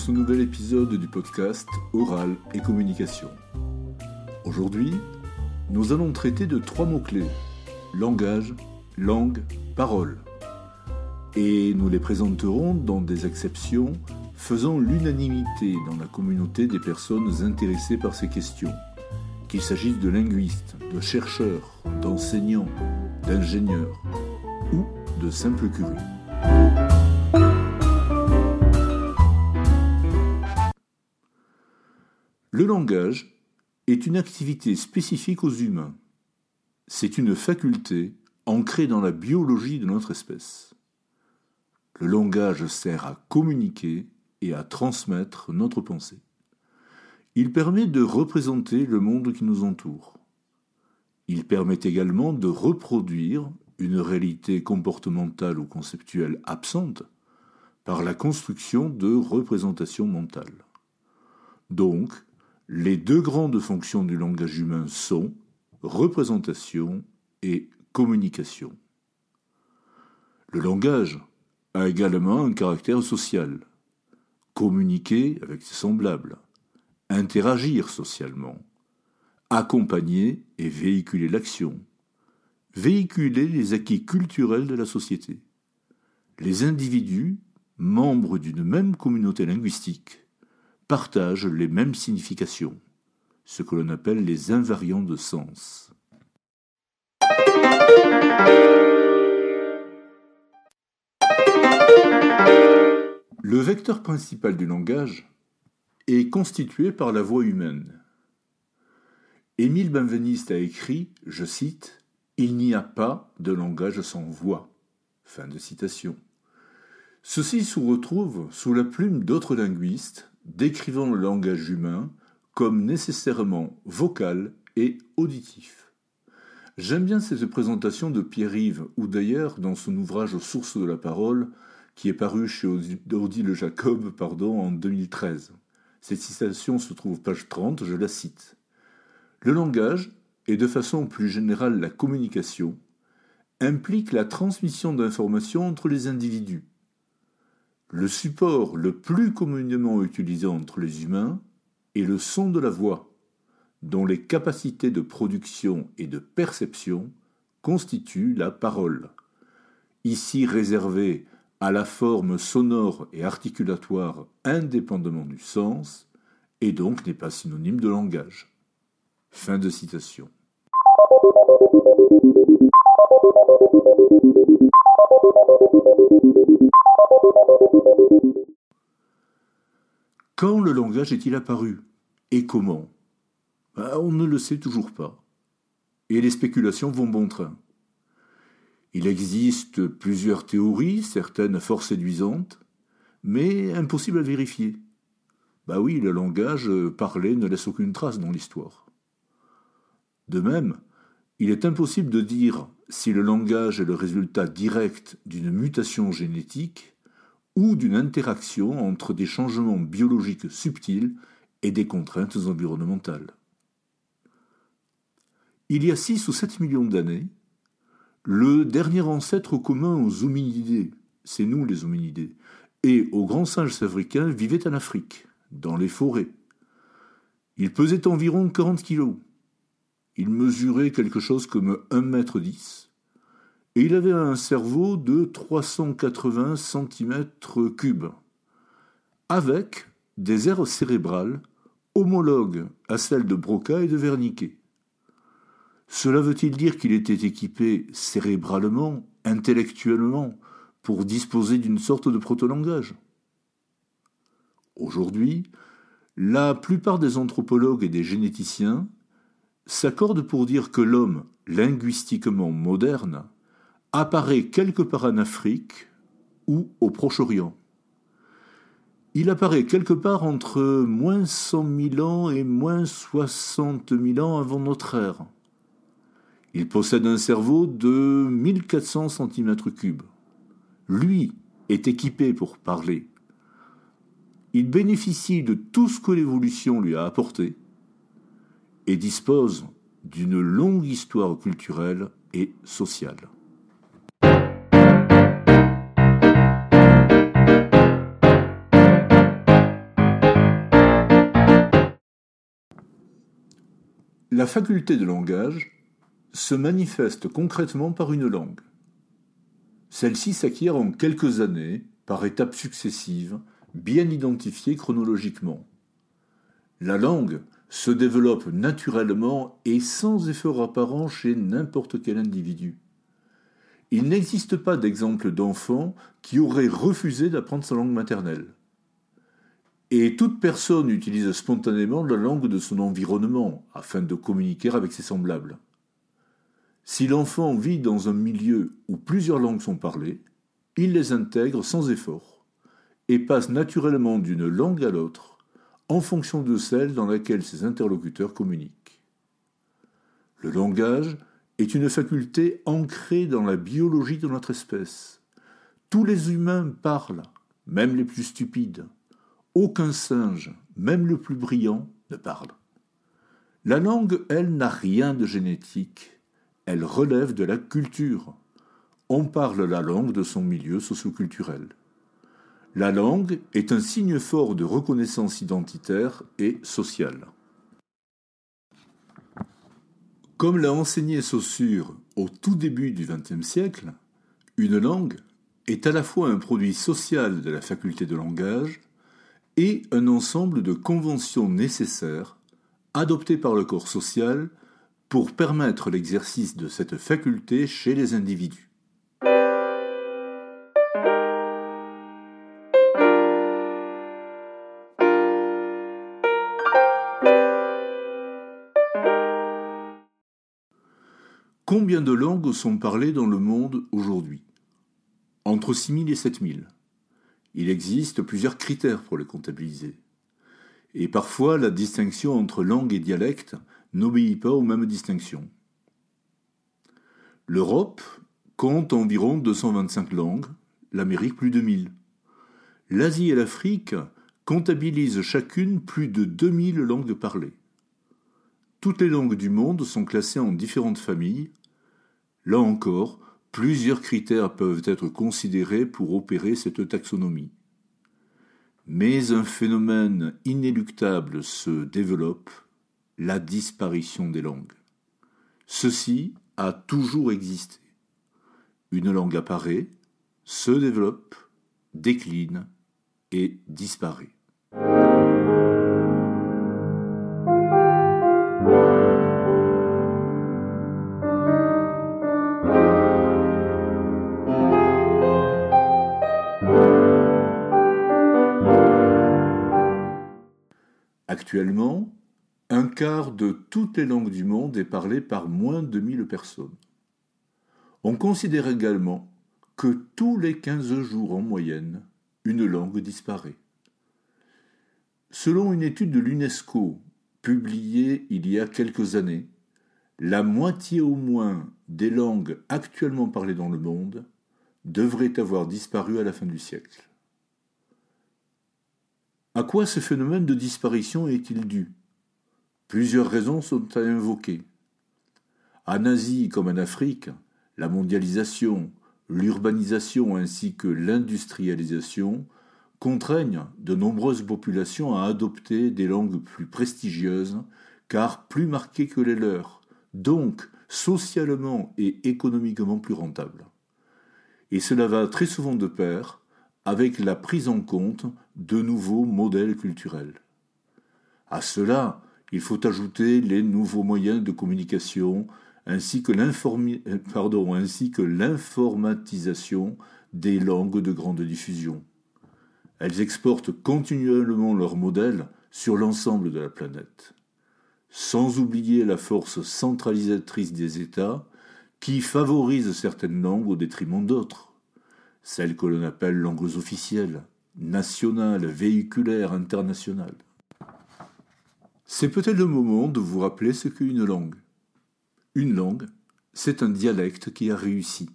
ce nouvel épisode du podcast Oral et Communication. Aujourd'hui, nous allons traiter de trois mots-clés langage, langue, parole. Et nous les présenterons dans des exceptions faisant l'unanimité dans la communauté des personnes intéressées par ces questions, qu'il s'agisse de linguistes, de chercheurs, d'enseignants, d'ingénieurs ou de simples curieux. Le langage est une activité spécifique aux humains. C'est une faculté ancrée dans la biologie de notre espèce. Le langage sert à communiquer et à transmettre notre pensée. Il permet de représenter le monde qui nous entoure. Il permet également de reproduire une réalité comportementale ou conceptuelle absente par la construction de représentations mentales. Donc, les deux grandes fonctions du langage humain sont représentation et communication. Le langage a également un caractère social. Communiquer avec ses semblables, interagir socialement, accompagner et véhiculer l'action, véhiculer les acquis culturels de la société. Les individus, membres d'une même communauté linguistique, partagent les mêmes significations, ce que l'on appelle les invariants de sens. Le vecteur principal du langage est constitué par la voix humaine. Émile Benveniste a écrit, je cite, Il n'y a pas de langage sans voix. Fin de citation. Ceci se retrouve sous la plume d'autres linguistes décrivant le langage humain comme nécessairement vocal et auditif. J'aime bien cette présentation de Pierre-Yves, ou d'ailleurs dans son ouvrage Sources de la parole, qui est paru chez Odile Jacob en 2013. Cette citation se trouve page 30, je la cite. Le langage, et de façon plus générale la communication, implique la transmission d'informations entre les individus, le support le plus communément utilisé entre les humains est le son de la voix, dont les capacités de production et de perception constituent la parole, ici réservée à la forme sonore et articulatoire indépendamment du sens, et donc n'est pas synonyme de langage. Fin de citation. Quand le langage est-il apparu Et comment? Ben, On ne le sait toujours pas. Et les spéculations vont bon train. Il existe plusieurs théories, certaines fort séduisantes, mais impossibles à vérifier. Bah oui, le langage parlé ne laisse aucune trace dans l'histoire. De même, il est impossible de dire si le langage est le résultat direct d'une mutation génétique ou d'une interaction entre des changements biologiques subtils et des contraintes environnementales. Il y a 6 ou 7 millions d'années, le dernier ancêtre commun aux hominidés, c'est nous les hominidés, et aux grands singes africains vivait en Afrique, dans les forêts. Il pesait environ 40 kilos. Il mesurait quelque chose comme 1 mètre 10 et il avait un cerveau de 380 cm3, avec des aires cérébrales homologues à celles de Broca et de Wernicke. Cela veut-il dire qu'il était équipé cérébralement, intellectuellement, pour disposer d'une sorte de protolangage? Aujourd'hui, la plupart des anthropologues et des généticiens s'accordent pour dire que l'homme linguistiquement moderne apparaît quelque part en Afrique ou au Proche-Orient. Il apparaît quelque part entre moins 100 000 ans et moins 60 000 ans avant notre ère. Il possède un cerveau de 1400 cm3. Lui est équipé pour parler. Il bénéficie de tout ce que l'évolution lui a apporté et dispose d'une longue histoire culturelle et sociale. La faculté de langage se manifeste concrètement par une langue. Celle-ci s'acquiert en quelques années, par étapes successives, bien identifiées chronologiquement. La langue se développe naturellement et sans effort apparent chez n'importe quel individu. Il n'existe pas d'exemple d'enfant qui aurait refusé d'apprendre sa langue maternelle. Et toute personne utilise spontanément la langue de son environnement afin de communiquer avec ses semblables. Si l'enfant vit dans un milieu où plusieurs langues sont parlées, il les intègre sans effort et passe naturellement d'une langue à l'autre en fonction de celle dans laquelle ses interlocuteurs communiquent. Le langage est une faculté ancrée dans la biologie de notre espèce. Tous les humains parlent, même les plus stupides. Aucun singe, même le plus brillant, ne parle. La langue, elle, n'a rien de génétique elle relève de la culture. On parle la langue de son milieu socioculturel. La langue est un signe fort de reconnaissance identitaire et sociale. Comme l'a enseigné Saussure au tout début du XXe siècle, une langue est à la fois un produit social de la faculté de langage et un ensemble de conventions nécessaires adoptées par le corps social pour permettre l'exercice de cette faculté chez les individus. Combien de langues sont parlées dans le monde aujourd'hui? Entre 6000 et 7000. Il existe plusieurs critères pour les comptabiliser. Et parfois, la distinction entre langue et dialecte n'obéit pas aux mêmes distinctions. L'Europe compte environ 225 langues, l'Amérique plus de 1000. L'Asie et l'Afrique comptabilisent chacune plus de 2000 langues parlées. Toutes les langues du monde sont classées en différentes familles. Là encore, plusieurs critères peuvent être considérés pour opérer cette taxonomie. Mais un phénomène inéluctable se développe la disparition des langues. Ceci a toujours existé. Une langue apparaît, se développe, décline et disparaît. Actuellement, un quart de toutes les langues du monde est parlé par moins de 1000 personnes. On considère également que tous les 15 jours en moyenne, une langue disparaît. Selon une étude de l'UNESCO publiée il y a quelques années, la moitié au moins des langues actuellement parlées dans le monde devraient avoir disparu à la fin du siècle. À quoi ce phénomène de disparition est-il dû? Plusieurs raisons sont à invoquer. En Asie comme en Afrique, la mondialisation, l'urbanisation ainsi que l'industrialisation contraignent de nombreuses populations à adopter des langues plus prestigieuses, car plus marquées que les leurs, donc socialement et économiquement plus rentables. Et cela va très souvent de pair avec la prise en compte de nouveaux modèles culturels. À cela, il faut ajouter les nouveaux moyens de communication ainsi que l'informatisation des langues de grande diffusion. Elles exportent continuellement leurs modèles sur l'ensemble de la planète. Sans oublier la force centralisatrice des États qui favorise certaines langues au détriment d'autres, celles que l'on appelle langues officielles, nationales, véhiculaires, internationales. C'est peut-être le moment de vous rappeler ce qu'est une langue. Une langue, c'est un dialecte qui a réussi.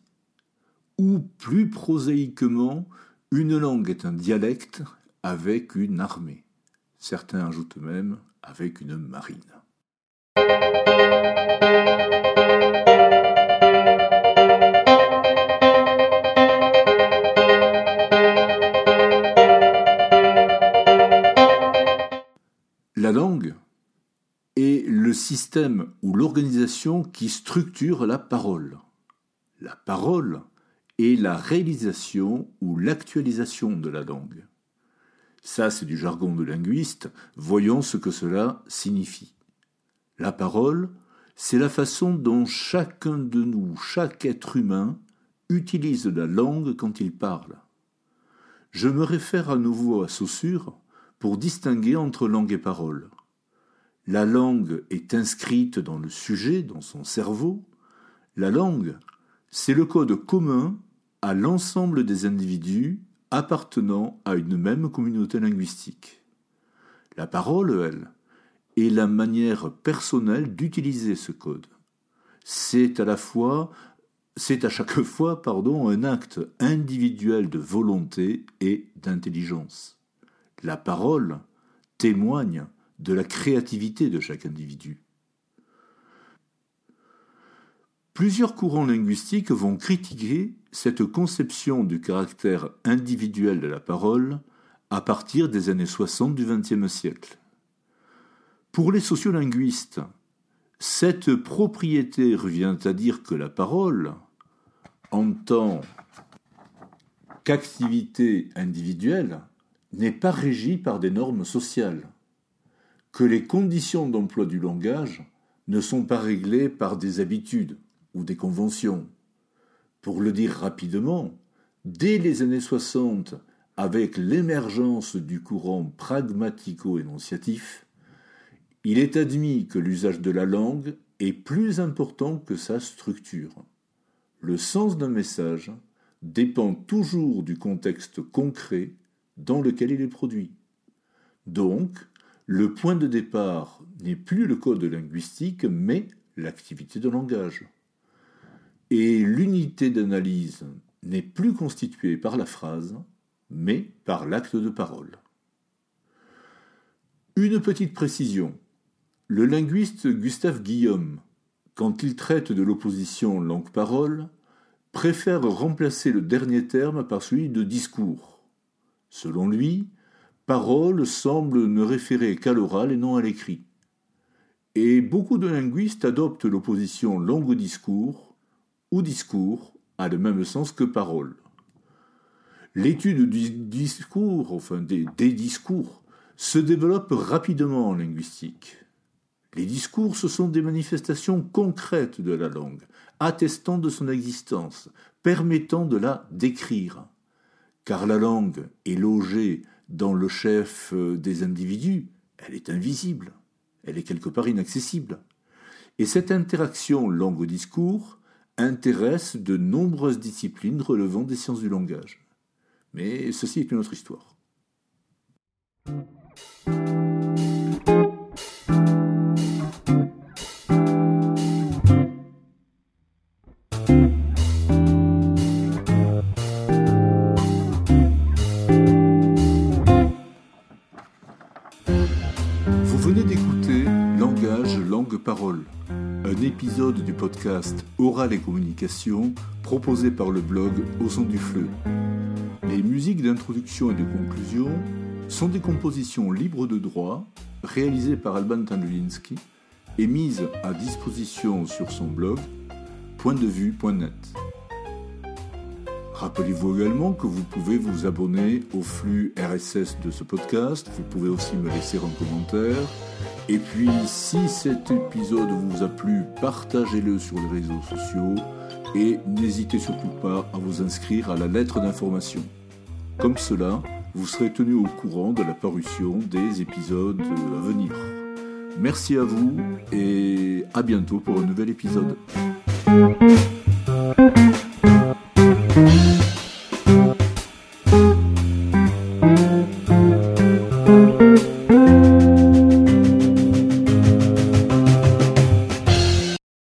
Ou plus prosaïquement, une langue est un dialecte avec une armée. Certains ajoutent même avec une marine. La langue système ou l'organisation qui structure la parole. La parole est la réalisation ou l'actualisation de la langue. Ça, c'est du jargon de linguiste, voyons ce que cela signifie. La parole, c'est la façon dont chacun de nous, chaque être humain, utilise la langue quand il parle. Je me réfère à nouveau à Saussure pour distinguer entre langue et parole. La langue est inscrite dans le sujet, dans son cerveau. La langue, c'est le code commun à l'ensemble des individus appartenant à une même communauté linguistique. La parole, elle, est la manière personnelle d'utiliser ce code. C'est à la fois c'est à chaque fois pardon, un acte individuel de volonté et d'intelligence. La parole témoigne de la créativité de chaque individu. Plusieurs courants linguistiques vont critiquer cette conception du caractère individuel de la parole à partir des années 60 du XXe siècle. Pour les sociolinguistes, cette propriété revient à dire que la parole, en tant qu'activité individuelle, n'est pas régie par des normes sociales, que les conditions d'emploi du langage ne sont pas réglées par des habitudes, ou des conventions. Pour le dire rapidement, dès les années 60, avec l'émergence du courant pragmatico-énonciatif, il est admis que l'usage de la langue est plus important que sa structure. Le sens d'un message dépend toujours du contexte concret dans lequel il est produit. Donc, le point de départ n'est plus le code linguistique, mais l'activité de langage et l'unité d'analyse n'est plus constituée par la phrase, mais par l'acte de parole. Une petite précision. Le linguiste Gustave Guillaume, quand il traite de l'opposition langue-parole, préfère remplacer le dernier terme par celui de discours. Selon lui, parole semble ne référer qu'à l'oral et non à l'écrit. Et beaucoup de linguistes adoptent l'opposition langue-discours ou discours a le même sens que parole. L'étude du discours, enfin des, des discours, se développe rapidement en linguistique. Les discours, ce sont des manifestations concrètes de la langue, attestant de son existence, permettant de la décrire. Car la langue est logée dans le chef euh, des individus, elle est invisible, elle est quelque part inaccessible. Et cette interaction langue-discours intéresse de nombreuses disciplines relevant des sciences du langage. Mais ceci est une autre histoire. Épisode du podcast Oral et Communication proposé par le blog Au son du fleu. Les musiques d'introduction et de conclusion sont des compositions libres de droit réalisées par Alban Tandulinski et mises à disposition sur son blog pointdevue.net. Rappelez-vous également que vous pouvez vous abonner au flux RSS de ce podcast, vous pouvez aussi me laisser un commentaire, et puis si cet épisode vous a plu, partagez-le sur les réseaux sociaux, et n'hésitez surtout pas à vous inscrire à la lettre d'information. Comme cela, vous serez tenu au courant de la parution des épisodes à venir. Merci à vous et à bientôt pour un nouvel épisode.